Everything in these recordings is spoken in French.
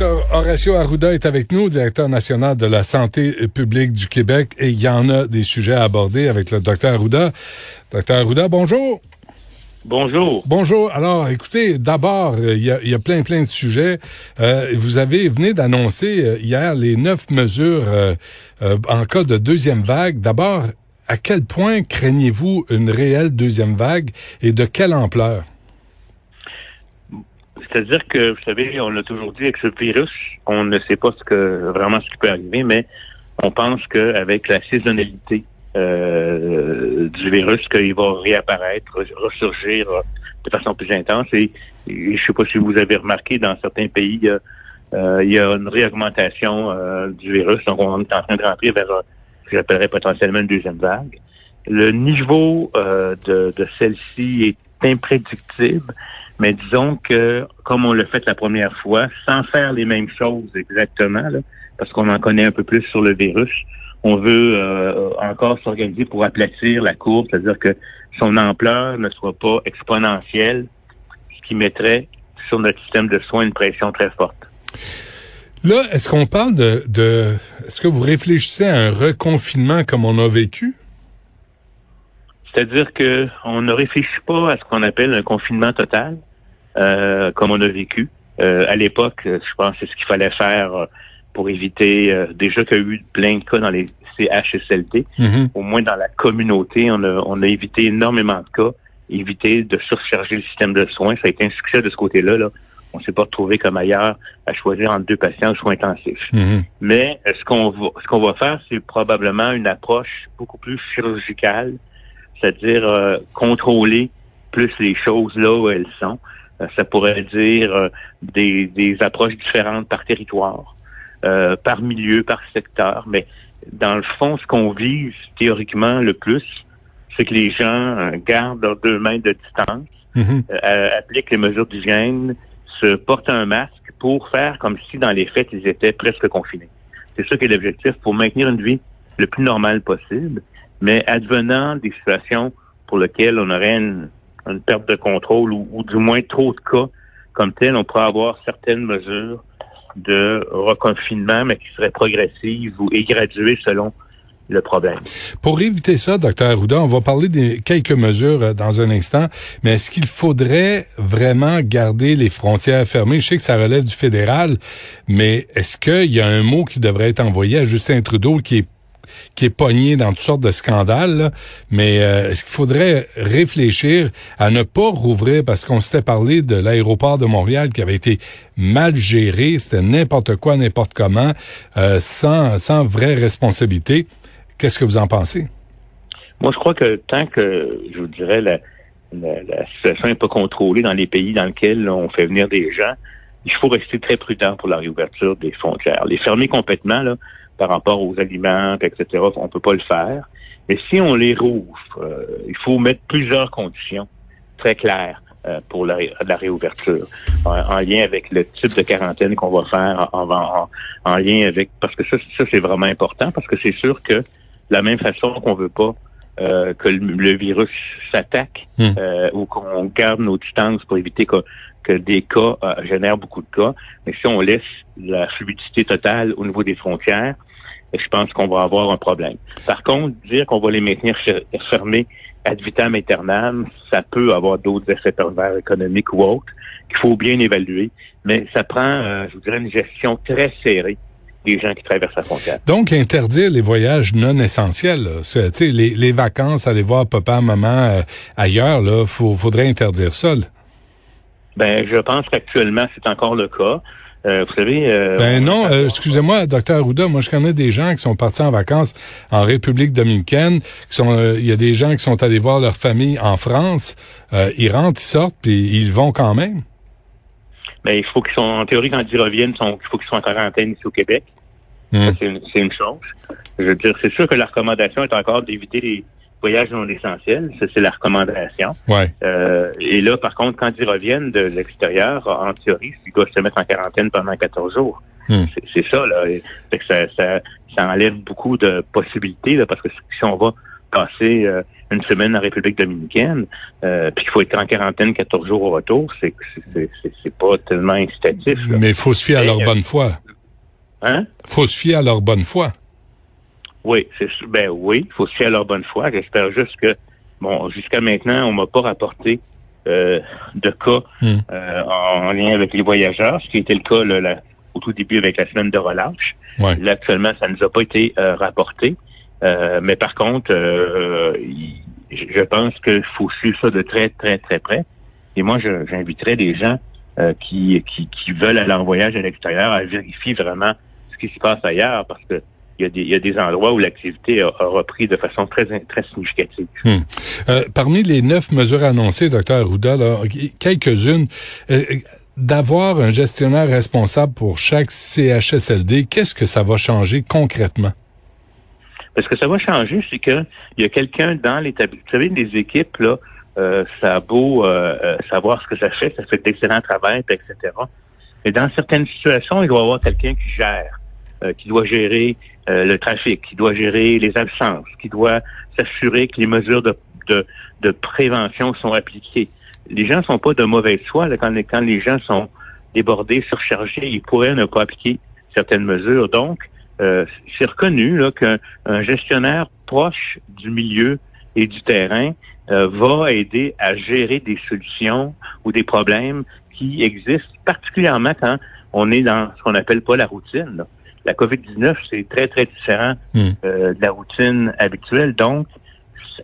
Docteur Horacio Arruda est avec nous, directeur national de la santé publique du Québec, et il y en a des sujets à aborder avec le docteur Arruda. Docteur Arruda, bonjour. Bonjour. Bonjour. Alors, écoutez, d'abord, euh, il y, a, plein, plein de sujets. Euh, vous avez venu d'annoncer euh, hier les neuf mesures en cas de deuxième vague. D'abord, à quel point craignez-vous une réelle deuxième vague et de quelle ampleur? C'est-à-dire que, vous savez, on l'a toujours dit avec ce virus, on ne sait pas ce que vraiment ce qui peut arriver, mais on pense qu'avec la saisonnalité euh, du virus, qu'il va réapparaître, ressurgir de façon plus intense. Et, je ne sais pas si vous avez remarqué, dans certains pays, euh, il y a une réaugmentation euh, du virus. Donc, on est en train de rentrer vers ce que j'appellerais potentiellement une deuxième vague. Le niveau de, de celle-ci est imprédictible. Mais disons que, comme on l'a fait la première fois, sans faire les mêmes choses exactement, parce qu'on en connaît un peu plus sur le virus, on veut euh, encore s'organiser pour aplatir la courbe, c'est-à-dire que son ampleur ne soit pas exponentielle, ce qui mettrait sur notre système de soins une pression très forte. Là, est-ce qu'on parle de, de est-ce que vous réfléchissez à un reconfinement comme on a vécu? C'est-à-dire que on ne réfléchit pas à ce qu'on appelle un confinement total. Euh, comme on a vécu. Euh, à l'époque, je pense que c'est ce qu'il fallait faire euh, pour éviter déjà qu'il y a eu plein de cas dans les CHSLD. Mm-hmm. Au moins dans la communauté, on a, on a évité énormément de cas, éviter de surcharger le système de soins. Ça a été un succès de ce côté-là. Là. On ne s'est pas retrouvé comme ailleurs à choisir entre deux patients aux soins intensifs. Mm-hmm. Mais ce qu'on va, ce qu'on va faire, c'est probablement une approche beaucoup plus chirurgicale, c'est-à-dire contrôler plus les choses là où elles sont. Euh, ça pourrait dire euh, des, des, approches différentes par territoire, euh, par milieu, par secteur. Mais dans le fond, ce qu'on vise théoriquement le plus, c'est que les gens gardent leurs deux mains de distance, mhm. appliquent les mesures d'hygiène, se portent un masque pour faire comme si dans les faits, ils étaient presque confinés. C'est ça qui est l'objectif pour maintenir une vie le plus normale possible, mais advenant des situations pour lesquelles on aurait une, une perte de contrôle ou, du moins trop de cas comme tel, on pourrait avoir certaines mesures de reconfinement, mais qui seraient progressives ou et graduées selon le problème. Pour éviter ça, docteur Arruda, on va parler de quelques mesures euh, dans un instant, mais est-ce qu'il faudrait vraiment garder les frontières fermées? Je sais que ça relève du fédéral, mais est-ce qu'il y a un mot qui devrait être envoyé à Justin Trudeau qui est qui est pogné dans toutes sortes de scandales. Mais euh, est-ce qu'il faudrait réfléchir à ne pas rouvrir? Parce qu'on s'était parlé de l'aéroport de Montréal qui avait été mal géré, c'était n'importe quoi, n'importe comment, euh, sans, sans vraie responsabilité. Qu'est-ce que vous en pensez? Moi, je crois que tant que, je vous dirais, la, la situation n'est pas contrôlée dans les pays dans lesquels on fait venir des gens, il faut rester très prudent pour la réouverture des frontières. Les fermer complètement, là, par rapport aux aliments, etc. On peut pas le faire. Mais si on les rouvre, euh, il faut mettre plusieurs conditions très claires euh, pour la, réouverture, en, lien avec le type de quarantaine qu'on va faire, en, lien avec parce que ça, ça c'est vraiment important parce que c'est sûr que de la même façon qu'on veut pas euh, que le, virus s'attaque hmm. ou qu'on garde nos distances pour éviter que, que des cas génèrent beaucoup de cas. Mais si on laisse la fluidité totale au niveau des frontières, je pense qu'on va avoir un problème. Par contre, dire qu'on va les maintenir fermés ad vitam aeternam, ça peut avoir d'autres effets pervers économiques ou autres qu'il faut bien évaluer, mais ça prend, euh, je vous dirais, une gestion très serrée des gens qui traversent la frontière. Donc, interdire les voyages non essentiels, les, les vacances, aller voir papa, maman euh, ailleurs, là, faudrait interdire ça. Ben, je pense qu'actuellement, c'est encore le cas. Euh, vous savez. Euh, ben non, euh, excusez-moi, docteur Arruda, moi je connais des gens qui sont partis en vacances en République dominicaine. Qui sont, il y a des gens qui sont allés voir leur famille en France. ils rentrent, ils sortent, puis ils vont quand même. Ben il faut qu'ils sont en théorie quand ils reviennent, il faut qu'ils soient en quarantaine ici au Québec. Hmm. C'est une, une, chose. Je veux dire, c'est sûr que la recommandation est encore d'éviter les voyage non essentiel, ça c'est la recommandation. Ouais. Euh, et là, par contre, quand ils reviennent de l'extérieur, en théorie, ils doivent se mettre en quarantaine pendant 14 jours. Hmm. C'est ça, là. ça, ça, ça, enlève beaucoup de possibilités, là, parce que si on va passer une semaine en République dominicaine, puis qu'il faut être en quarantaine 14 jours au retour, c'est c'est pas tellement incitatif. Mais il faut se fier à leur bonne foi. Hein? faut se fier à leur bonne foi. Oui, c'est ben oui, il faut se fier à leur bonne foi. J'espère juste que bon, jusqu'à maintenant, on m'a pas rapporté euh, de cas hmm. euh, en, lien avec les voyageurs, ce qui était le cas là, au tout début avec la semaine de relâche. Là, actuellement, ça ne nous a pas été euh, rapporté. mais par contre, je pense qu'il faut suivre ça de très, très, très près. Et moi, j'inviterais des gens qui, qui, qui veulent aller en voyage à l'extérieur à vérifier vraiment ce qui se passe ailleurs, parce que il y, a des, endroits où l'activité a, repris de façon très, très significative. Hmm. Euh, parmi les neuf mesures annoncées, docteur Arruda, quelques-unes, euh, d'avoir un gestionnaire responsable pour chaque CHSLD, qu'est-ce que ça va changer concrètement? Parce que ça va changer, c'est qu'il y a quelqu'un dans l'établissement. Vous savez, les équipes, là, euh, ça a beau savoir ce que ça fait, ça fait d'excellents travail, etc. Mais dans certaines situations, il doit y avoir quelqu'un qui gère. Euh, qui doit gérer euh, le trafic, qui doit gérer les absences, qui doit s'assurer que les mesures de, de, de, prévention sont appliquées. Les gens ne sont pas de mauvaise foi. Là, quand, les, quand les gens sont débordés, surchargés, ils pourraient ne pas appliquer certaines mesures. Donc, euh, c'est reconnu qu'un gestionnaire proche du milieu et du terrain va aider à gérer des solutions ou des problèmes qui existent, particulièrement quand on est dans ce qu'on appelle pas la routine. Là la COVID-19, c'est très, très différent hmm. euh, de la routine habituelle. Donc,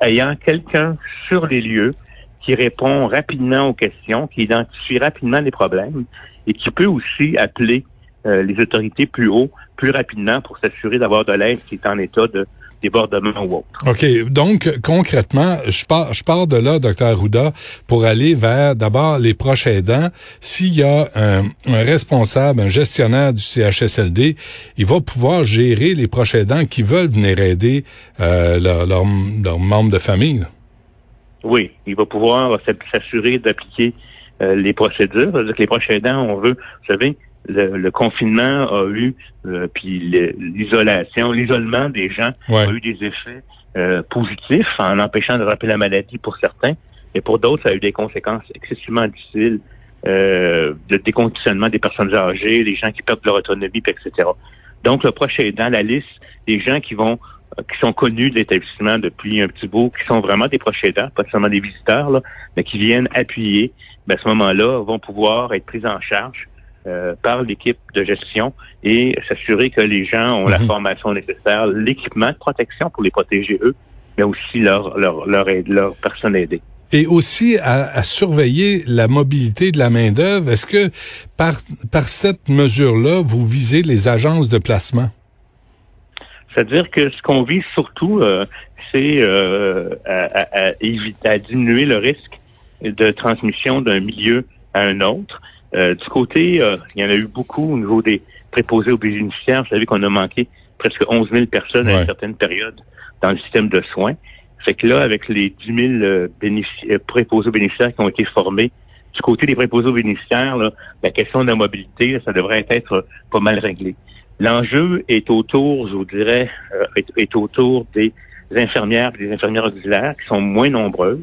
ayant quelqu'un sur les lieux qui répond rapidement aux questions, qui identifie rapidement les problèmes et qui peut aussi appeler euh, les autorités plus haut, plus rapidement pour s'assurer d'avoir de l'aide qui est en état de ou. OK. Donc, concrètement, je pars, je pars de là, docteur Arruda, pour aller vers d'abord les proches aidants. S'il y a un, responsable, un gestionnaire du CHSLD, il va pouvoir gérer les proches aidants qui veulent venir aider euh, leurs leur, membres de famille. Oui, il va pouvoir s'assurer d'appliquer euh, les procédures. Que les proches aidants, on veut, vous savez, le, confinement a eu, euh, puis l'isolation, l'isolement des gens a eu des effets euh, positifs en empêchant de rappeler la maladie pour certains, et pour d'autres, ça a eu des conséquences excessivement difficiles euh, de déconditionnement des personnes âgées, les gens qui perdent leur autonomie, etc. Donc, le prochain dans la liste des gens qui vont qui sont connus de l'établissement depuis un petit bout, qui sont vraiment des proches aidants, pas seulement des visiteurs, là, mais qui viennent appuyer, ben, à ce moment-là, vont pouvoir être pris en charge euh, par l'équipe de gestion et s'assurer que les gens ont la mhm. formation nécessaire, l'équipement de protection pour les protéger eux, mais aussi leur leur leur, aide, leur personne aidée. Et aussi à, surveiller la mobilité de la main d'œuvre. Est-ce que par par cette mesure-là, vous visez les agences de placement? C'est-à-dire que ce qu'on vise surtout, euh, c'est euh, à, éviter, à diminuer le risque de transmission d'un milieu à un autre. Euh, du côté, euh, il y en a eu beaucoup au niveau des préposés aux bénéficiaires. Vous savez qu'on a manqué presque 11 000 personnes à une certaine période dans le système de soins. Fait que là, avec les 10 000 euh, préposés aux bénéficiaires qui ont été formés, du côté des préposés aux bénéficiaires, la question de la mobilité, ça devrait être pas mal réglé. L'enjeu est autour, je vous dirais, est, autour des infirmières et des infirmières auxiliaires qui sont moins nombreuses.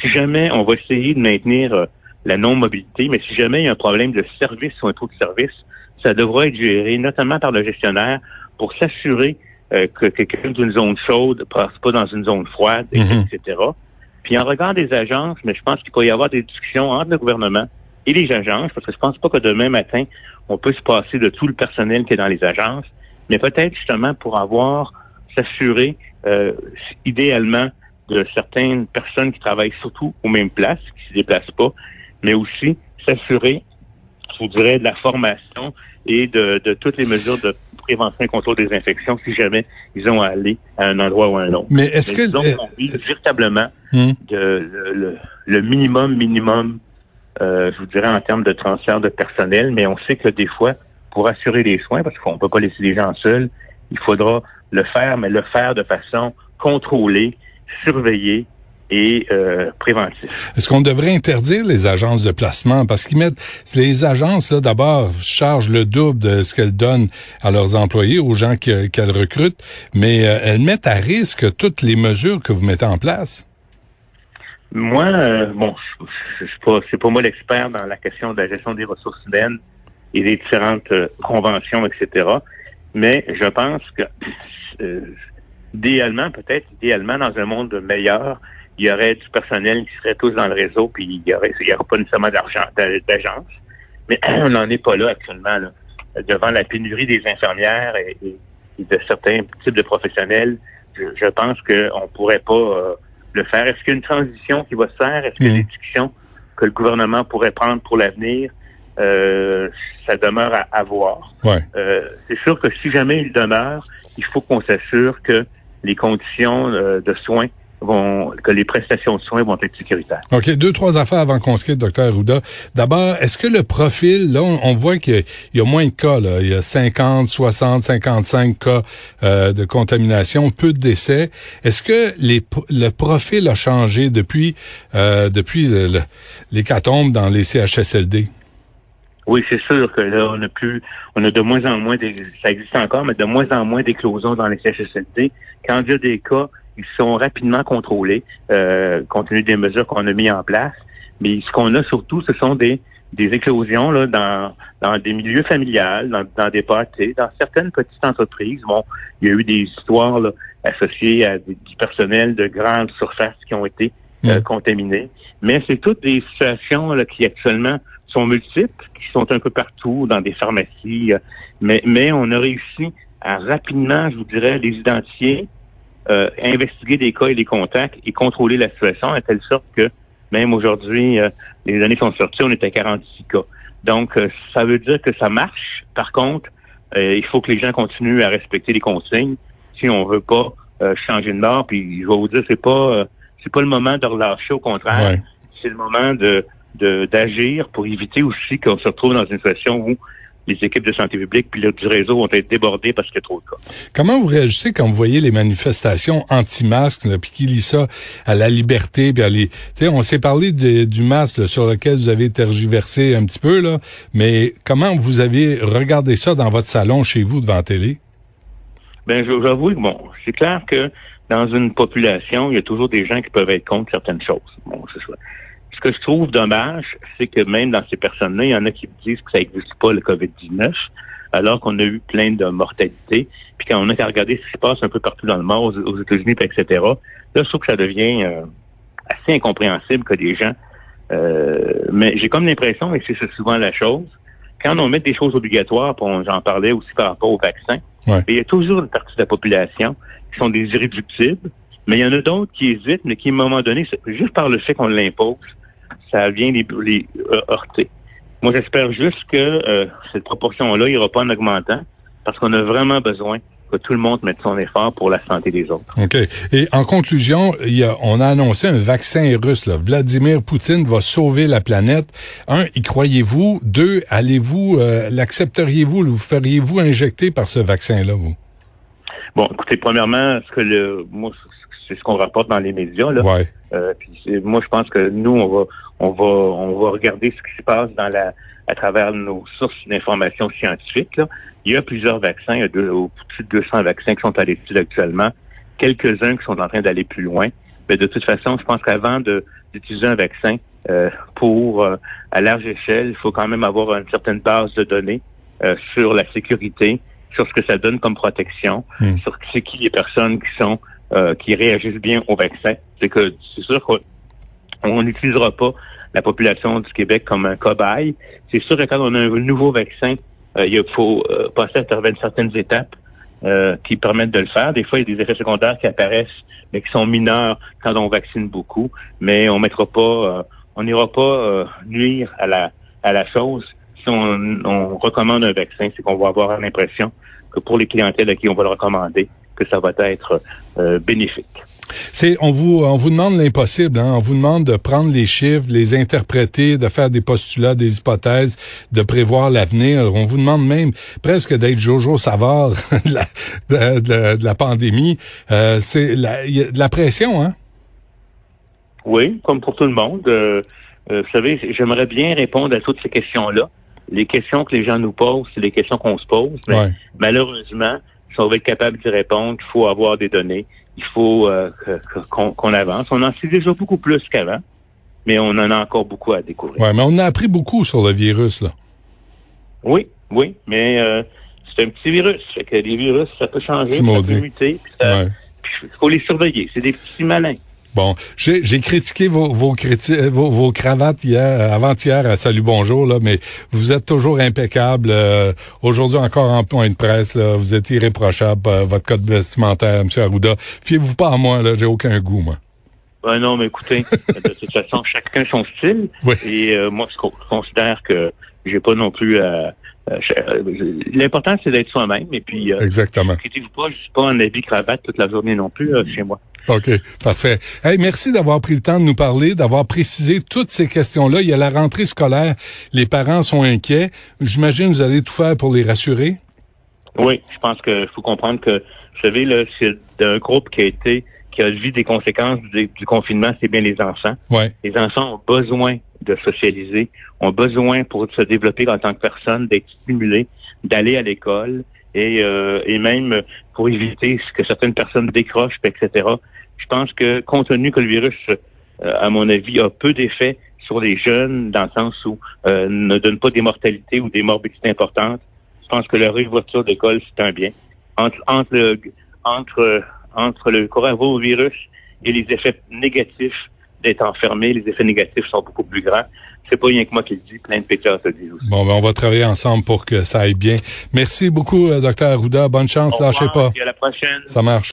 Si jamais on va essayer de maintenir la non-mobilité, mais si jamais il y a un problème de service ou un trou de service, ça devra être géré notamment par le gestionnaire pour s'assurer euh, que quelqu'un d'une zone chaude ne passe pas dans une zone froide, mhm. etc. Puis en regard des agences, mais je pense qu'il peut y avoir des discussions entre le gouvernement et les agences, parce que je pense pas que demain matin, on peut se passer de tout le personnel qui est dans les agences, mais peut-être justement pour avoir, s'assurer euh, idéalement de certaines personnes qui travaillent surtout aux mêmes places, qui ne se déplacent pas, mais aussi s'assurer, je vous dirais, de la formation et de, toutes les mesures de prévention et contrôle des infections si jamais ils ont à aller à un endroit ou à un autre. Mais est-ce que... Donc, on vise véritablement hmm. de, le, minimum, minimum, euh, je vous dirais, en termes de transfert de personnel, mais on sait que des fois, pour assurer les soins, parce qu'on ne peut pas laisser les gens seuls, il faudra le faire, mais le faire de façon contrôlée, surveillée, et euh, préventif. Est-ce qu'on devrait interdire les agences de placement? Parce qu'ils mettent les agences là d'abord chargent le double de ce qu'elles donnent à leurs employés, aux gens qu'elles recrutent, mais euh, elles mettent à risque toutes les mesures que vous mettez en place. Moi, euh, bon, c'est pas c'est pas moi l'expert dans la question de la gestion des ressources humaines et des différentes conventions, etc. Mais je pense que idéalement, peut-être idéalement dans un monde meilleur, il y aurait du personnel qui serait tous dans le réseau, puis il y aurait, il y aurait pas nécessairement d'argent d'agence. Mais on n'en est pas là actuellement. Là. Devant la pénurie des infirmières et, de certains types de professionnels, je, pense qu'on ne pourrait pas euh, le faire. Est-ce qu'il y a une transition qui va se faire? Est-ce qu'il y a des mmh. discussions que le gouvernement pourrait prendre pour l'avenir? Euh, ça demeure à, à voir. Ouais. Euh, c'est sûr que si jamais il demeure, il faut qu'on s'assure que les conditions euh, de soins vont, que les prestations de soins vont être sécuritaires. OK, deux, trois affaires avant qu'on se quitte, docteur Arruda. D'abord, est-ce que le profil, là, on, voit qu'il y, a moins de cas, là. Il y a 50, 60, 55 cas euh, de contamination, peu de décès. Est-ce que les, le profil a changé depuis, euh, depuis l'hécatombe dans les CHSLD? Oui, c'est sûr que là, on a plus, on a de moins en moins, des, ça existe encore, mais de moins en moins d'éclosions dans les CHSLD. Quand il y a des cas, ils sont rapidement contrôlés, euh, compte tenu des mesures qu'on a mis en place. Mais ce qu'on a surtout, ce sont des, des éclosions là, dans, dans des milieux familiales, dans, dans des parties, dans certaines petites entreprises. Bon, il y a eu des histoires là, associées à du personnel de grandes surfaces qui ont été euh, mmh. contaminés. Mais c'est toutes des situations là, qui actuellement sont multiples, qui sont un peu partout dans des pharmacies. Euh, mais, mais on a réussi à rapidement, je vous dirais, les identifier, euh, investiguer des cas et des contacts et contrôler la situation à telle sorte que même aujourd'hui, euh, les données sont sorties, on était à 46 cas. Donc, euh, ça veut dire que ça marche. Par contre, il faut que les gens continuent à respecter les consignes si on veut pas changer de mort. Puis, je vais vous dire, c'est pas c'est pas le moment de relâcher. Au contraire, c'est le moment de d'agir pour éviter aussi qu'on se retrouve dans une situation où les équipes de santé publique puis du réseau vont être débordées parce qu'il y a trop de cas. Comment vous réagissez quand vous voyez les manifestations anti-masques, puis qui lit ça à la liberté, puis à les... on s'est parlé du masque sur lequel vous avez tergiversé un petit peu, là, mais comment vous avez regardé ça dans votre salon chez vous devant la télé? Ben, j'avoue que bon, c'est clair que dans une population, il y a toujours des gens qui peuvent être contre certaines choses. Bon, c'est ça. Ce que je trouve dommage, c'est que même dans ces personnes-là, il y en a qui disent que ça n'existe pas, le COVID-19, alors qu'on a eu plein de mortalité. Puis quand on a qu'à regarder ce qui se passe un peu partout dans le monde, aux, États-Unis, etc., là, je trouve que ça devient euh, assez incompréhensible que des gens... Euh, mais j'ai comme l'impression, et c'est souvent la chose, quand on met des choses obligatoires, j'en parlais aussi par rapport au vaccin, il y a toujours une partie de la population qui sont des irréductibles, mais il y en a d'autres qui hésitent, mais qui, à un moment donné, juste par le fait qu'on l'impose, ça vient les, les euh, heurter. Moi, j'espère juste que euh, cette proportion-là n'ira pas en augmentant parce qu'on a vraiment besoin que tout le monde mette son effort pour la santé des autres. OK. Et en conclusion, il y a, on a annoncé un vaccin russe. Là. Vladimir Poutine va sauver la planète. Un, y croyez-vous? Deux, allez-vous, euh, l'accepteriez-vous? Vous feriez-vous injecter par ce vaccin-là, vous? Bon, écoutez, premièrement, ce que le, moi, c'est ce qu'on rapporte dans les médias. Là. Ouais. Euh, puis moi, je pense que nous, on va, on va, on va regarder ce qui se passe dans la, à travers nos sources d'informations scientifiques. Là. Il y a plusieurs vaccins, il y a deux, plus de 200 vaccins qui sont à l'étude actuellement, quelques-uns qui sont en train d'aller plus loin. Mais de toute façon, je pense qu'avant d'utiliser un vaccin euh, pour euh, à large échelle, il faut quand même avoir une certaine base de données euh, sur la sécurité, sur ce que ça donne comme protection, hmm. sur c'est qui les personnes qui sont euh, qui réagissent bien au vaccin. C'est que c'est sûr qu'on n'utilisera pas la population du Québec comme un cobaye. C'est sûr que quand on a un nouveau vaccin, euh, il faut euh, passer à travers certaines étapes qui permettent de le faire. Des fois, il y a des effets secondaires qui apparaissent, mais qui sont mineurs quand on vaccine beaucoup. Mais on mettra pas, on n'ira pas nuire à la à la chose. Si on, on recommande un vaccin, c'est qu'on va avoir l'impression que pour les clientèles à qui on va le recommander, que ça va être euh, bénéfique. C'est on vous on vous demande l'impossible, hein? on vous demande de prendre les chiffres, de les interpréter, de faire des postulats, des hypothèses, de prévoir l'avenir. On vous demande même presque d'être Jojo Savard de, la, de, la pandémie. Euh, c'est la, y a de la pression, hein? Oui, comme pour tout le monde. Euh, euh, vous savez, j'aimerais bien répondre à toutes ces questions-là. Les questions que les gens nous posent, c'est les questions qu'on se pose. Mais malheureusement, si on veut être capable d'y répondre, il faut avoir des données. Il faut euh, qu'on avance. On en sait déjà beaucoup plus qu'avant, mais on en a encore beaucoup à découvrir. Oui, mais on a appris beaucoup sur le virus, là. Oui, oui, mais euh, c'est un petit virus. Fait que les virus, ça peut changer, ça peut muter. Il faut les surveiller. C'est des petits malins. Bon, j'ai critiqué vos, vos, vos, cravates hier, euh, avant-hier à Salut Bonjour, là, mais vous êtes toujours impeccable. Euh, aujourd'hui encore en point de presse, là, vous êtes irréprochable. Euh, votre code vestimentaire, M. Arruda. Fiez-vous pas à moi, là, j'ai aucun goût, moi. Ben non, mais écoutez, de toute façon, chacun son style. Et moi, je considère que j'ai pas non plus à L'important, c'est d'être soi-même. Et puis, Exactement. vous pas, je suis pas en habit cravate toute la journée non plus chez moi. OK, parfait. Hey, merci d'avoir pris le temps de nous parler, d'avoir précisé toutes ces questions-là. Il y a la rentrée scolaire. Les parents sont inquiets. J'imagine que vous allez tout faire pour les rassurer. Oui, je pense qu'il faut comprendre que, vous savez, là, c'est un groupe qui a été, qui a vu des conséquences du, confinement, c'est bien les enfants. Ouais. Les enfants ont besoin de socialiser, ont besoin pour se développer en tant que personne, d'être stimulés, d'aller à l'école et, euh, et même pour éviter que certaines personnes décrochent, etc je pense que compte tenu que le virus, euh, à mon avis, a peu d'effet sur les jeunes, dans le sens où euh, ne donne pas des mortalités ou des morbidités importantes, je pense que la réouverture d'école, c'est un bien. Entre, entre, le, entre, entre le coronavirus et les effets négatifs d'être enfermé, les effets négatifs sont beaucoup plus grands. C'est pas rien que moi qui le dis, plein de péteurs se disent aussi. Bon, ben on va travailler ensemble pour que ça aille bien. Merci beaucoup, euh, docteur Arruda. Bonne chance, lâchez pas. à la prochaine. Ça marche.